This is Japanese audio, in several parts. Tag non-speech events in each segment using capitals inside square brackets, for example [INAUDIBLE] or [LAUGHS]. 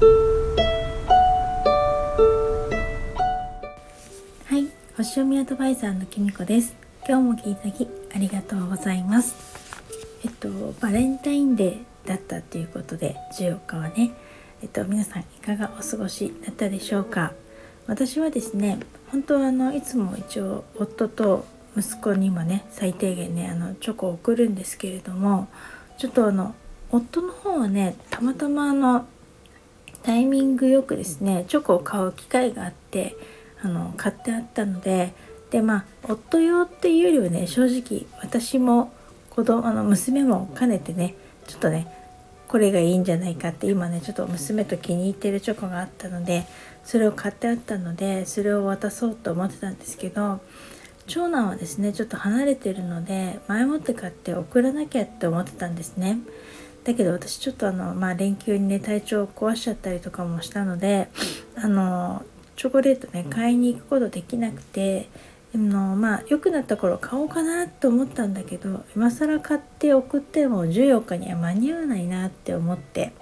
はい星読みアドバイザーのきみこです。今日も聞いただきありがとうございます。えっとバレンタインデーだったということで14日はねえっと皆さんいかがお過ごしだったでしょうか。私はですね本当はあのいつも一応夫と息子にもね最低限ねあのチョコを送るんですけれどもちょっとあの夫の方はねたまたまあのタイミングよくですねチョコを買う機会があってあの買ってあったのででまあ夫用っていうよりはね正直私も子供あの娘も兼ねてねちょっとねこれがいいんじゃないかって今ねちょっと娘と気に入ってるチョコがあったのでそれを買ってあったのでそれを渡そうと思ってたんですけど長男はですねちょっと離れてるので前もって買って送らなきゃって思ってたんですね。だけど私ちょっとあのまあ連休にね体調を壊しちゃったりとかもしたのであのチョコレートね買いに行くことできなくてでもまあ良くなった頃買おうかなと思ったんだけど今更買って送っても14日には間に合わないなって思って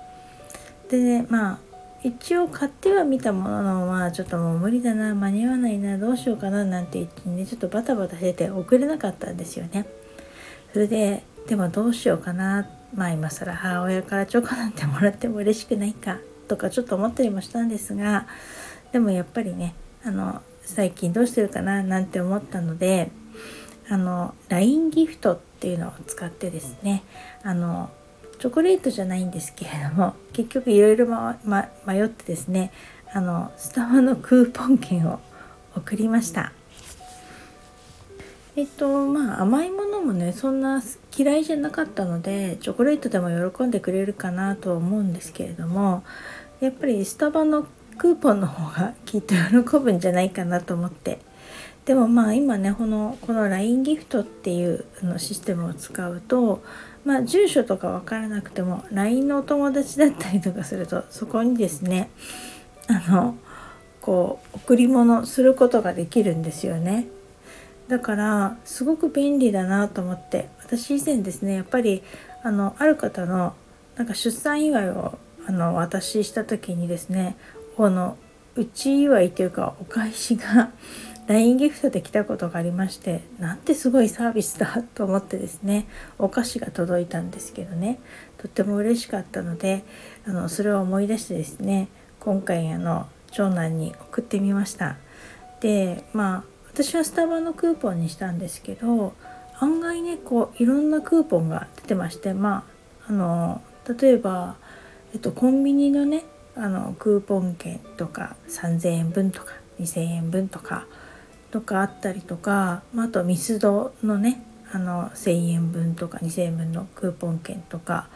でねまあ一応買ってはみたもののまあちょっともう無理だな間に合わないなどうしようかななんて言ってねちょっとバタバタしてて送れなかったんですよね。それででもどうしようかな。まあ今更母親からチョコなんてもらっても嬉しくないか。とかちょっと思ったりもしたんですが。でもやっぱりねあの最近どうしてるかななんて思ったのであの LINE ギフトっていうのを使ってですね。あのチョコレートじゃないんですけれども [LAUGHS] 結局いろいろ迷ってですねあのスタバのクーポン券を送りました。えっとまあ甘いものもねそんな嫌いじゃなかったのでチョコレートでも喜んでくれるかなと思うんですけれどもやっぱりスタバのクーポンの方がきっと喜ぶんじゃないかなと思ってでもまあ今ねこのこの LINE ギフトっていうのシステムを使うとまあ、住所とか分からなくても LINE のお友達だったりとかするとそこにですねあのこう贈り物することができるんですよね。だからすごく便利だなと思って私以前ですねやっぱりあのある方のなんか出産祝いをあの私した時にですねこのうち祝いというかお返しが [LAUGHS] LINE ギフトで来たことがありましてなんてすごいサービスだと思ってですねお菓子が届いたんですけどねとっても嬉しかったのであのそれを思い出してですね今回あの長男に送ってみました。でまあ私はスタバのクーポンにしたんですけど案外ねこういろんなクーポンが出てましてまああの例えば、えっと、コンビニのねあのクーポン券とか3,000円分とか2,000円分とかとかあったりとか、まあ、あとミスドのねあの1,000円分とか2,000円分のクーポン券とか、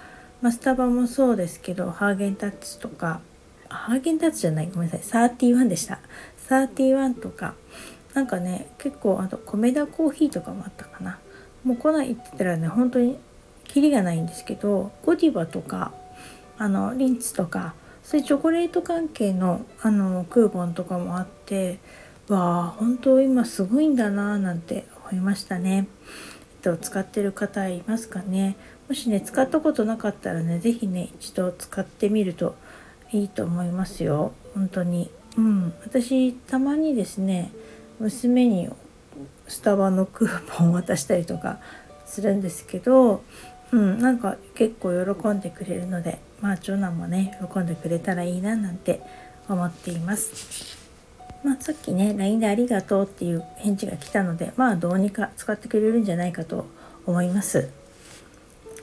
まあ、スタバもそうですけどハーゲンダッツとかハーゲンダッツじゃないごめんなさい31でした。31とかなんかね結構あと米田コーヒーとかもあったかな。もうこないって言ったらね本当にキリがないんですけどゴディバとかあのリンツとかそういうチョコレート関係のあのクーポンとかもあってわあ本当今すごいんだななんて思いましたね。えっと、使ってる方いますかね？もしね使ったことなかったらね是非ね一度使ってみるといいと思いますよ本当に。うん、私たまにですね娘にスタバのクーポンを渡したりとかするんですけど、うん、なんか結構喜んでくれるのでまあ長男もね喜んでくれたらいいななんて思っています。まあ、さっきね LINE でありがとうっていう返事が来たのでまあどうにか使ってくれるんじゃないかと思います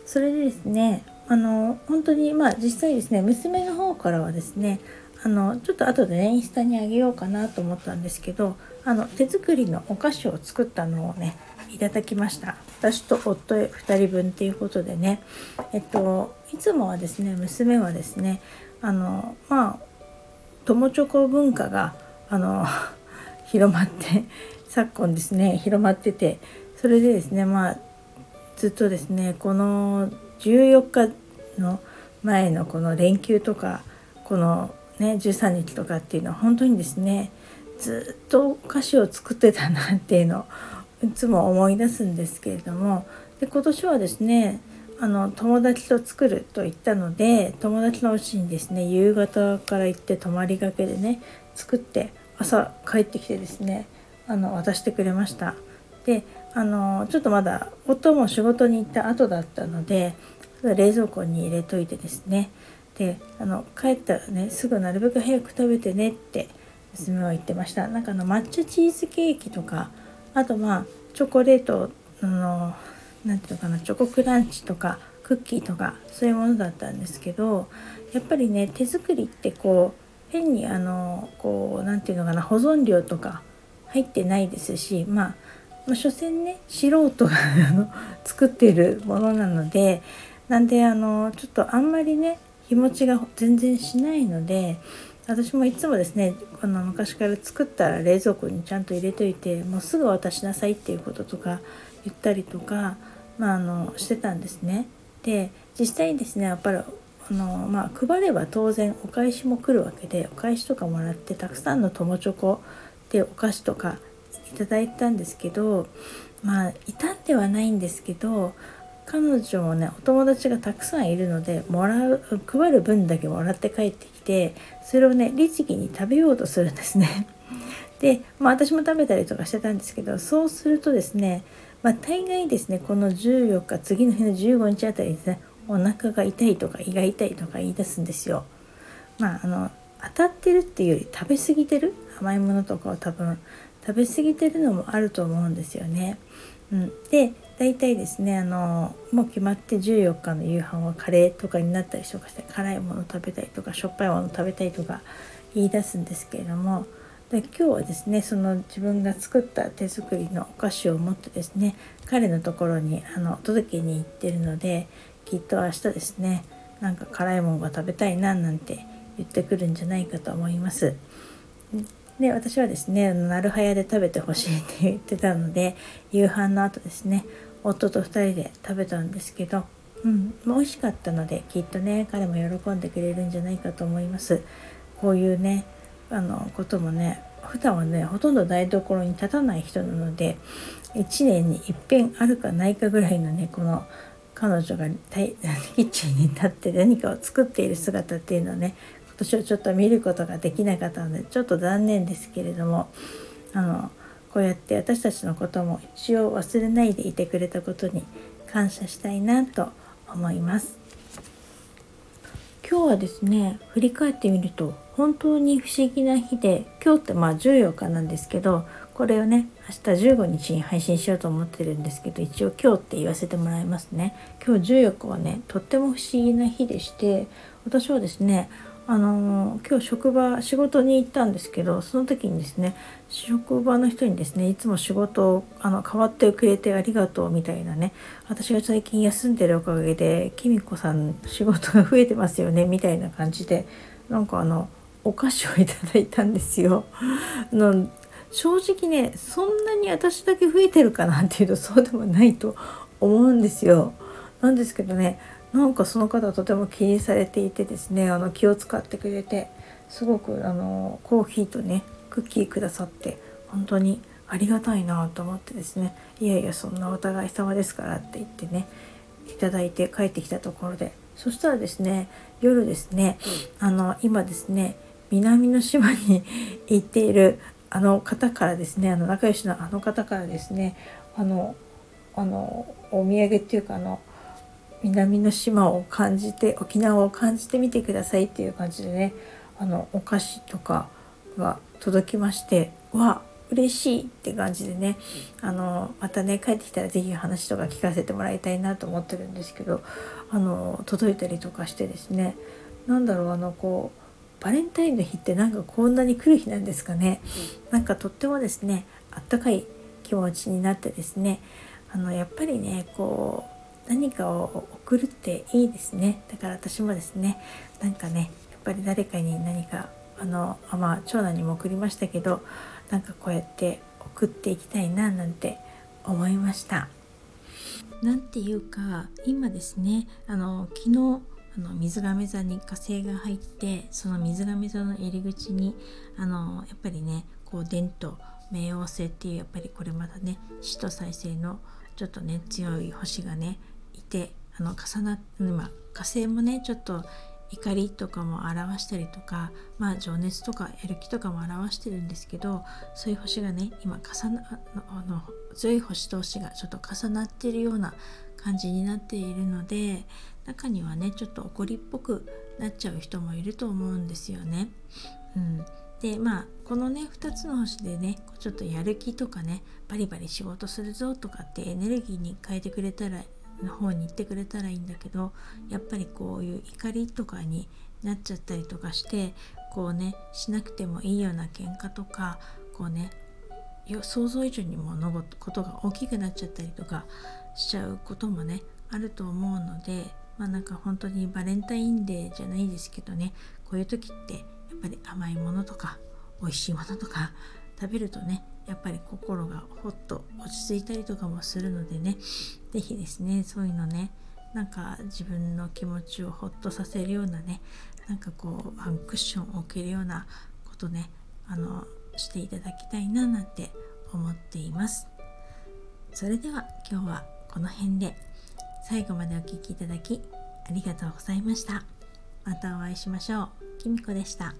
それでですねあの本当にまあ実際ですね娘の方からはですねあのちょっと後でねインスタにあげようかなと思ったんですけどあの手作りのお菓子を作ったのをねいただきました。私と夫2人分っていうことでね。えっといつもはですね娘はですねあのまあ友チョコ文化があの [LAUGHS] 広まって昨今ですね広まっててそれでですねまあずっとですねこの14日の前のこの連休とかこのね13日とかっていうのは本当にですねずっとお菓子を作ってたなっていうのをいつも思い出すんですけれどもで今年はですねあの友達と作ると言ったので友達のうちにですね夕方から行って泊まりがけでね作って朝帰ってきてですねあの渡してくれました。であのちょっとまだ夫も仕事に行った後だったので冷蔵庫に入れといてですねであの帰ったらねすぐなるべく早く食べてねって娘は言ってました。なんかあの抹茶チーズケーキとかあとまあチョコレートあの何ていうのかなチョコクランチとかクッキーとかそういうものだったんですけどやっぱりね手作りってこう変にあのこう何て言うのかな保存料とか入ってないですしまあまあ、所詮ね素人が作っているものなのでなんであのちょっとあんまりね日持ちが全然しないので私もいつもですねあの昔から作ったら冷蔵庫にちゃんと入れといてもうすぐ渡しなさいっていうこととか言ったりとか、まあ、あのしてたんですね。で実際にですねやっぱりあのまあ、配れば当然お返しも来るわけでお返しとかもらってたくさんの友チョコでお菓子とかいただいたんですけどまあ傷んではないんですけど彼女もねお友達がたくさんいるのでもらう配る分だけもらって帰ってきてそれをね律儀に食べようとするんですね。[LAUGHS] で、まあ、私も食べたりとかしてたんですけどそうするとですね、まあ、大概ですねこの14日次の日の15日あたりですねお腹が痛いとか胃が痛いとか言い出すんですよ。まああの当たってるっていうより食べ過ぎてる？甘いものとかを多分食べ過ぎてるのもあると思うんですよね。うん、で大体ですねあのもう決まって14日の夕飯はカレーとかになったりとかして辛いもの食べたいとかしょっぱいもの食べたいとか言い出すんですけれどもで今日はですねその自分が作った手作りのお菓子を持ってですね彼のところにあの届けに行ってるのできっと明日ですねなんか辛いものが食べたいななんて言ってくるんじゃないかと思います。で私はですねなるはやで食べてほしいって言ってたので夕飯の後ですね夫と2人で食べたんですけど、うん、美味しかったのできっとね彼も喜んでくれるんじゃないかと思います。こういうねあのこともね普段はねほとんど台所に立たない人なので1年にいっぺんあるかないかぐらいのねこの彼女が [LAUGHS] キッチンに立って何かを作っている姿っていうのをね年をちょっと見ることができなかったのでちょっと残念ですけれどもあのこうやって私たちのことも一応忘れないでいてくれたことに感謝したいなと思います。今日はですね振り返ってみると本当に不思議な日で今日ってまあ14日なんですけどこれをね明日15日に配信しようと思ってるんですけど一応今日って言わせてもらいますね今日14日はねとっても不思議な日でして私はですねあの今日職場仕事に行ったんですけどその時にですね職場の人にですねいつも仕事をあの代わってくれてありがとうみたいなね私が最近休んでるおかげできみこさん仕事が増えてますよねみたいな感じでなんかあのお菓子をいただいたんですよ。[LAUGHS] の正直ねそんなに私だけ増えてるかなっていうとそうでもないと思うんですよ。なんですけどねなんかその方とても気にされていてですねあの気を使ってくれてすごくあのコーヒーとねクッキーくださって本当にありがたいなと思ってですねいやいやそんなお互い様ですからって言ってねいただいて帰ってきたところでそしたらですね夜ですねあの今ですね南の島に [LAUGHS] 行っているあの方からですねあの仲良しのあの方からですねあのあのお土産っていうかあの南の島を感じて沖縄を感じてみてくださいっていう感じでねあのお菓子とかが届きましてわ嬉しいって感じでねあのまたね帰ってきたら是非話とか聞かせてもらいたいなと思ってるんですけどあの届いたりとかしてですね何だろうあのこうバレンタインの日ってなんかこんなに来る日なんですかね。なんかとってもですねあったかい気持ちになってですねあのやっぱりねこう何かを送るっていいですねだから私もですねなんかねやっぱり誰かに何かあのまあ長男にも送りましたけどなんかこうやって送っていきたいななんて思いました。なんていうか今ですねあの昨日あの水亀座に火星が入ってその水亀座の入り口にあのやっぱりねこう伝と冥王星っていうやっぱりこれまだね死と再生のちょっとね強い星がねてあの重なって今火星もねちょっと怒りとかも表したりとか、まあ、情熱とかやる気とかも表してるんですけどそういう星がね今重なあの強い星同士がちょっと重なってるような感じになっているので中にはねちょっと怒りっぽくなっちゃう人もいると思うんですよね。うん、でまあこのね2つの星でねちょっとやる気とかねバリバリ仕事するぞとかってエネルギーに変えてくれたらの方に行ってくれたらいいんだけどやっぱりこういう怒りとかになっちゃったりとかしてこうねしなくてもいいような喧嘩とかこうね想像以上に物事が大きくなっちゃったりとかしちゃうこともねあると思うのでまあなんか本当にバレンタインデーじゃないですけどねこういう時ってやっぱり甘いものとか美味しいものとか食べるとねやっぱり心がほっと落ち着いたりとかもするのでね。是非ですねそういうのねなんか自分の気持ちをほっとさせるようなねなんかこうワンクッションを置けるようなことねあのしていただきたいななんて思っています。それでは今日はこの辺で。最後までお聴きいただきありがとうございました。またお会いしましょう。きみこでした。